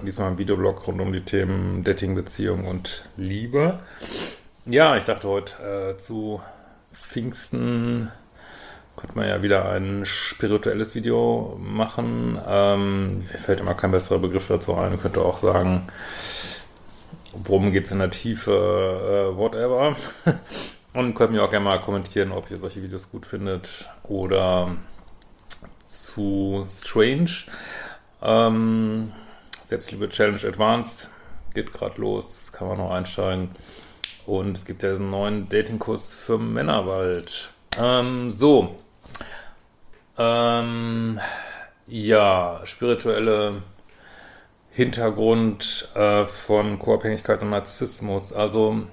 Psychotherapeut, diesmal im Videoblog rund um die Themen Dating, Beziehung und Liebe. Ja, ich dachte heute äh, zu Pfingsten könnte man ja wieder ein spirituelles Video machen. Ähm, mir fällt immer kein besserer Begriff dazu ein. Ich könnte auch sagen, worum geht es in der Tiefe, äh, whatever. Und könnt mir auch gerne mal kommentieren, ob ihr solche Videos gut findet oder zu Strange. Ähm, Selbstliebe Challenge Advanced geht gerade los, kann man noch einsteigen. Und es gibt ja diesen neuen Datingkurs für Männer bald. Ähm, so. Ähm, ja, spirituelle Hintergrund äh, von Co-Abhängigkeit und Narzissmus. Also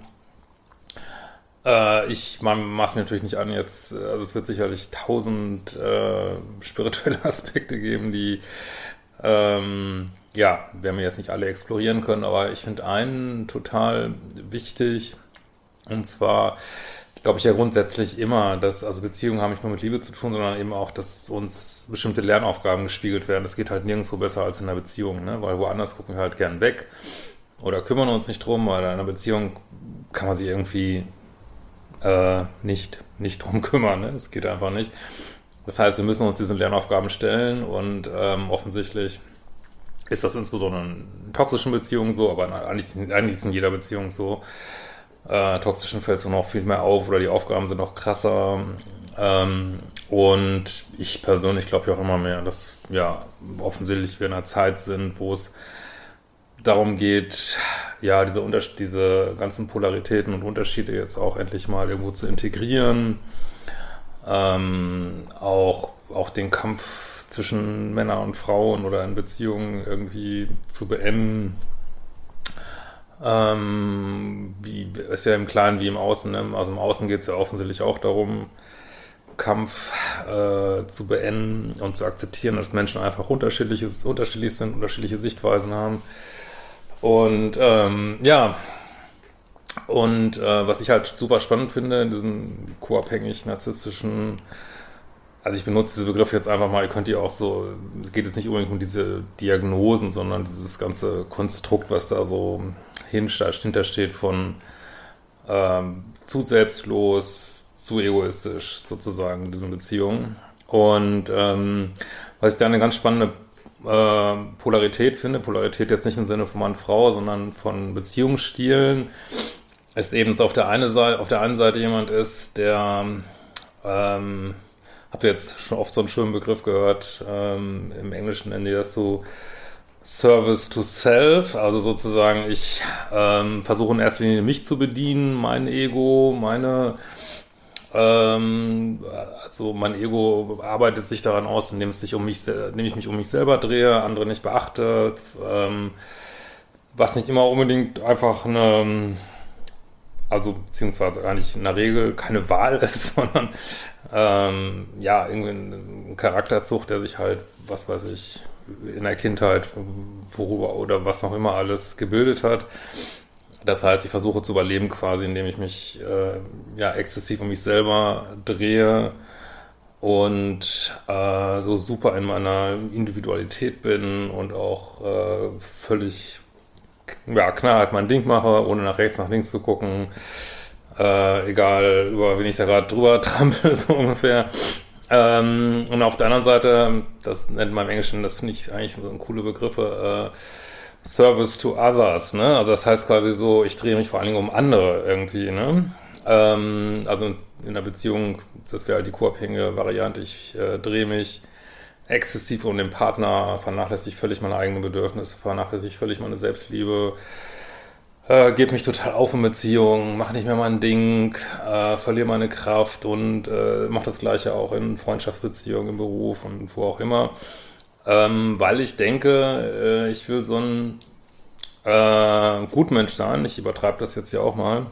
äh, ich es mir natürlich nicht an jetzt, also es wird sicherlich tausend äh, spirituelle Aspekte geben, die ähm, ja, werden wir jetzt nicht alle explorieren können, aber ich finde einen total wichtig und zwar glaube ich ja grundsätzlich immer, dass also Beziehungen haben nicht nur mit Liebe zu tun, sondern eben auch, dass uns bestimmte Lernaufgaben gespiegelt werden. Das geht halt nirgendwo besser als in einer Beziehung, ne? weil woanders gucken wir halt gern weg oder kümmern uns nicht drum, weil in einer Beziehung kann man sich irgendwie äh, nicht, nicht drum kümmern. Ne? Es geht einfach nicht. Das heißt, wir müssen uns diesen Lernaufgaben stellen und ähm, offensichtlich ist das insbesondere in toxischen Beziehungen so, aber eigentlich, eigentlich ist in jeder Beziehung so. Äh, toxischen fällt es noch viel mehr auf oder die Aufgaben sind noch krasser. Ähm, und ich persönlich glaube ja auch immer mehr, dass ja offensichtlich wir in einer Zeit sind, wo es darum geht, ja, diese, Unters diese ganzen Polaritäten und Unterschiede jetzt auch endlich mal irgendwo zu integrieren. Ähm, auch, auch den Kampf zwischen Männern und Frauen oder in Beziehungen irgendwie zu beenden. Ähm, wie ist ja im Kleinen wie im Außen. Ne? Also im Außen geht es ja offensichtlich auch darum, Kampf äh, zu beenden und zu akzeptieren, dass Menschen einfach unterschiedliches, unterschiedlich sind, unterschiedliche Sichtweisen haben. Und ähm, ja, und äh, was ich halt super spannend finde in diesen co-abhängig narzisstischen, also ich benutze diese Begriffe jetzt einfach mal, ihr könnt ihr auch so, geht es nicht unbedingt um diese Diagnosen, sondern dieses ganze Konstrukt, was da so hintersteht von ähm, zu selbstlos, zu egoistisch sozusagen in diesen Beziehungen. Und ähm, was ich da eine ganz spannende äh, Polarität finde, Polarität jetzt nicht im Sinne von Mann, Frau, sondern von Beziehungsstilen, ist eben, dass auf der, eine Seite, auf der einen Seite jemand ist, der, ähm, habt ihr jetzt schon oft so einen schönen Begriff gehört, ähm, im Englischen nennen die das so Service to Self, also sozusagen ich ähm, versuche in erster Linie mich zu bedienen, mein Ego, meine ähm, also mein Ego arbeitet sich daran aus, indem, es sich um mich, indem ich mich um mich selber drehe, andere nicht beachte, ähm, was nicht immer unbedingt einfach eine, also beziehungsweise gar nicht in der Regel keine Wahl ist, sondern ähm, ja, irgendwie ein Charakterzug, der sich halt, was weiß ich, in der Kindheit, worüber oder was noch immer alles gebildet hat. Das heißt, ich versuche zu überleben quasi, indem ich mich äh, ja exzessiv um mich selber drehe und äh, so super in meiner Individualität bin und auch äh, völlig ja, knallhart mein Ding mache, ohne nach rechts, nach links zu gucken. Äh, egal, über wen ich da gerade drüber trampel, so ungefähr. Ähm, und auf der anderen Seite, das nennt man im Englischen, das finde ich eigentlich so coole Begriffe, äh, Service to others, ne? Also das heißt quasi so, ich drehe mich vor allen Dingen um andere irgendwie, ne? Ähm, also in der Beziehung, das wäre halt die co-abhängige Variante, ich äh, drehe mich exzessiv um den Partner, vernachlässige völlig meine eigenen Bedürfnisse, vernachlässige völlig meine Selbstliebe, äh, gebe mich total auf in Beziehungen, mache nicht mehr mein Ding, äh, verliere meine Kraft und äh, mache das Gleiche auch in Freundschaftsbeziehungen, im Beruf und wo auch immer. Ähm, weil ich denke, äh, ich will so ein äh, Gutmensch sein. Ich übertreibe das jetzt ja auch mal.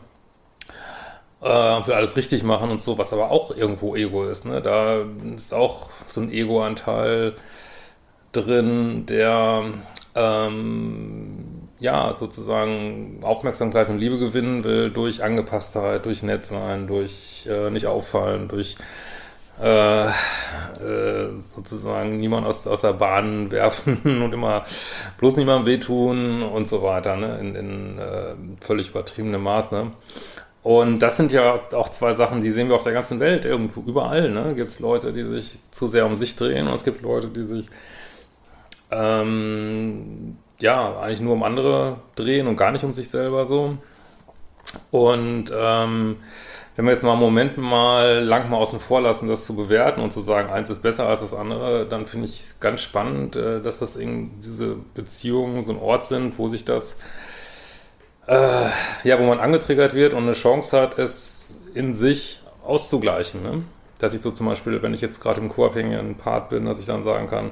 Äh, will alles richtig machen und so, was aber auch irgendwo Ego ist. Ne? Da ist auch so ein Ego-Anteil drin, der ähm, ja sozusagen Aufmerksamkeit und Liebe gewinnen will durch Angepasstheit, durch Nettsein, durch äh, nicht auffallen, durch äh, äh, sozusagen niemand aus, aus der Bahn werfen und immer bloß niemandem wehtun und so weiter, ne? in, in äh, völlig übertriebenem Maß. Ne? Und das sind ja auch zwei Sachen, die sehen wir auf der ganzen Welt, irgendwo, überall. Ne? Gibt es Leute, die sich zu sehr um sich drehen und es gibt Leute, die sich ähm, ja eigentlich nur um andere drehen und gar nicht um sich selber so. Und ähm, wenn wir jetzt mal einen Moment mal lang mal außen vor lassen, das zu bewerten und zu sagen, eins ist besser als das andere, dann finde ich ganz spannend, äh, dass das in diese Beziehungen so ein Ort sind, wo sich das, äh, ja, wo man angetriggert wird und eine Chance hat, es in sich auszugleichen. Ne? Dass ich so zum Beispiel, wenn ich jetzt gerade im co-abhängigen Part bin, dass ich dann sagen kann,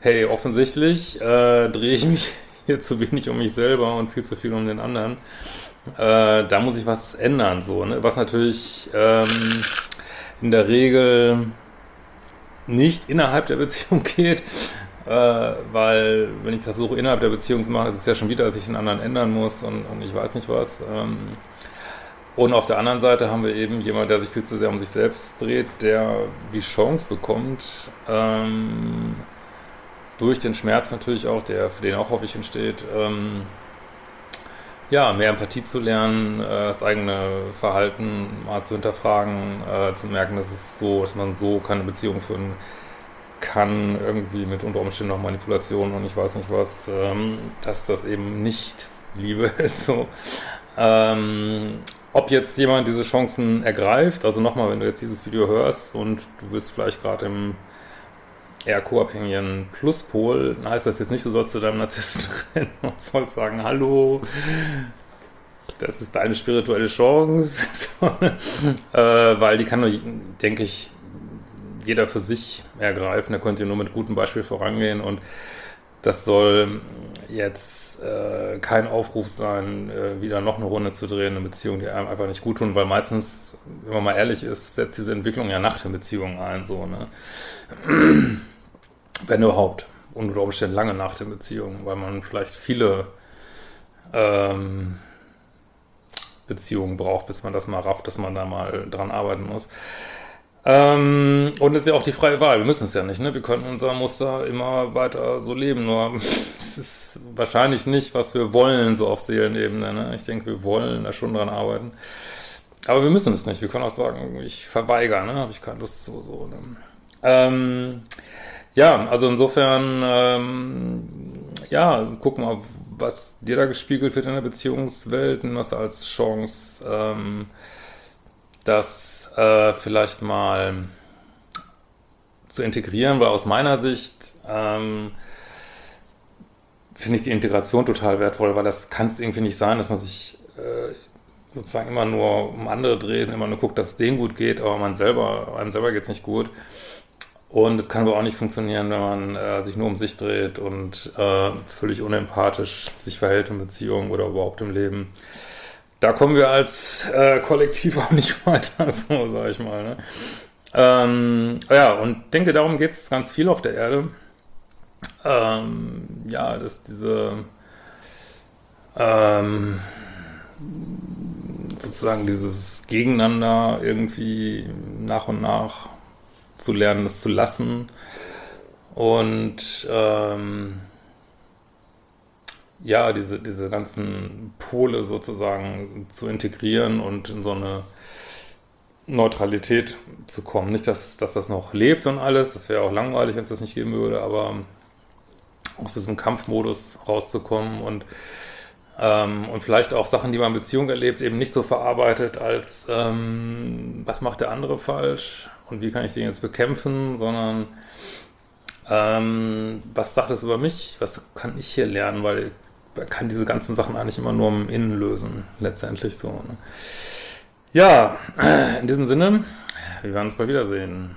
hey, offensichtlich äh, drehe ich mich hier zu wenig um mich selber und viel zu viel um den anderen äh, da muss ich was ändern, so, ne? Was natürlich ähm, in der Regel nicht innerhalb der Beziehung geht, äh, weil wenn ich versuche innerhalb der Beziehung zu machen, ist es ja schon wieder, dass ich den anderen ändern muss und, und ich weiß nicht was. Ähm, und auf der anderen Seite haben wir eben jemand, der sich viel zu sehr um sich selbst dreht, der die Chance bekommt, ähm, durch den Schmerz natürlich auch, der für den auch häufig entsteht, ähm, ja, mehr Empathie zu lernen, äh, das eigene Verhalten mal zu hinterfragen, äh, zu merken, dass es so, dass man so keine Beziehung führen kann, irgendwie mit unter Umständen noch Manipulation und ich weiß nicht was, ähm, dass das eben nicht Liebe ist. So. Ähm, ob jetzt jemand diese Chancen ergreift, also nochmal, wenn du jetzt dieses Video hörst und du bist vielleicht gerade im eher co-abhängigen Pluspol, heißt das jetzt nicht, du sollst zu deinem Narzissten rennen und sollst sagen, hallo, das ist deine spirituelle Chance, äh, weil die kann denke ich, jeder für sich ergreifen, da könnt ihr nur mit gutem Beispiel vorangehen und das soll jetzt äh, kein Aufruf sein, äh, wieder noch eine Runde zu drehen, eine Beziehung, die einem einfach nicht gut tun, weil meistens, wenn man mal ehrlich ist, setzt diese Entwicklung ja nach den Beziehungen ein, so, ne? Wenn überhaupt. Unter Umständen lange nach der Beziehung, weil man vielleicht viele ähm, Beziehungen braucht, bis man das mal rafft, dass man da mal dran arbeiten muss. Ähm, und es ist ja auch die freie Wahl. Wir müssen es ja nicht, ne? Wir können unser Muster immer weiter so leben, nur es ist wahrscheinlich nicht, was wir wollen, so auf Seelenebene. Ne? Ich denke, wir wollen da schon dran arbeiten. Aber wir müssen es nicht. Wir können auch sagen, ich verweigere, ne? Habe ich keine Lust zu. So, ne? ähm, ja, also insofern, ähm, ja, guck mal, was dir da gespiegelt wird in der Beziehungswelt, nimm das als Chance, ähm, das äh, vielleicht mal zu integrieren, weil aus meiner Sicht ähm, finde ich die Integration total wertvoll, weil das kann es irgendwie nicht sein, dass man sich äh, sozusagen immer nur um andere dreht, immer nur guckt, dass es denen gut geht, aber man selber, einem selber geht es nicht gut. Und es kann aber auch nicht funktionieren, wenn man äh, sich nur um sich dreht und äh, völlig unempathisch sich verhält in Beziehungen oder überhaupt im Leben. Da kommen wir als äh, Kollektiv auch nicht weiter, so sage ich mal. Ne? Ähm, ja, und denke, darum geht es ganz viel auf der Erde. Ähm, ja, dass diese ähm, sozusagen dieses Gegeneinander irgendwie nach und nach zu lernen, das zu lassen und ähm, ja, diese, diese ganzen Pole sozusagen zu integrieren und in so eine Neutralität zu kommen. Nicht, dass, dass das noch lebt und alles, das wäre auch langweilig, wenn es das nicht geben würde, aber aus diesem Kampfmodus rauszukommen und ähm, und vielleicht auch Sachen, die man in Beziehung erlebt, eben nicht so verarbeitet als ähm, was macht der andere falsch und wie kann ich den jetzt bekämpfen, sondern ähm, was sagt es über mich, was kann ich hier lernen, weil man kann diese ganzen Sachen eigentlich immer nur im Innen lösen, letztendlich so. Ne? Ja, in diesem Sinne, wir werden uns bald wiedersehen.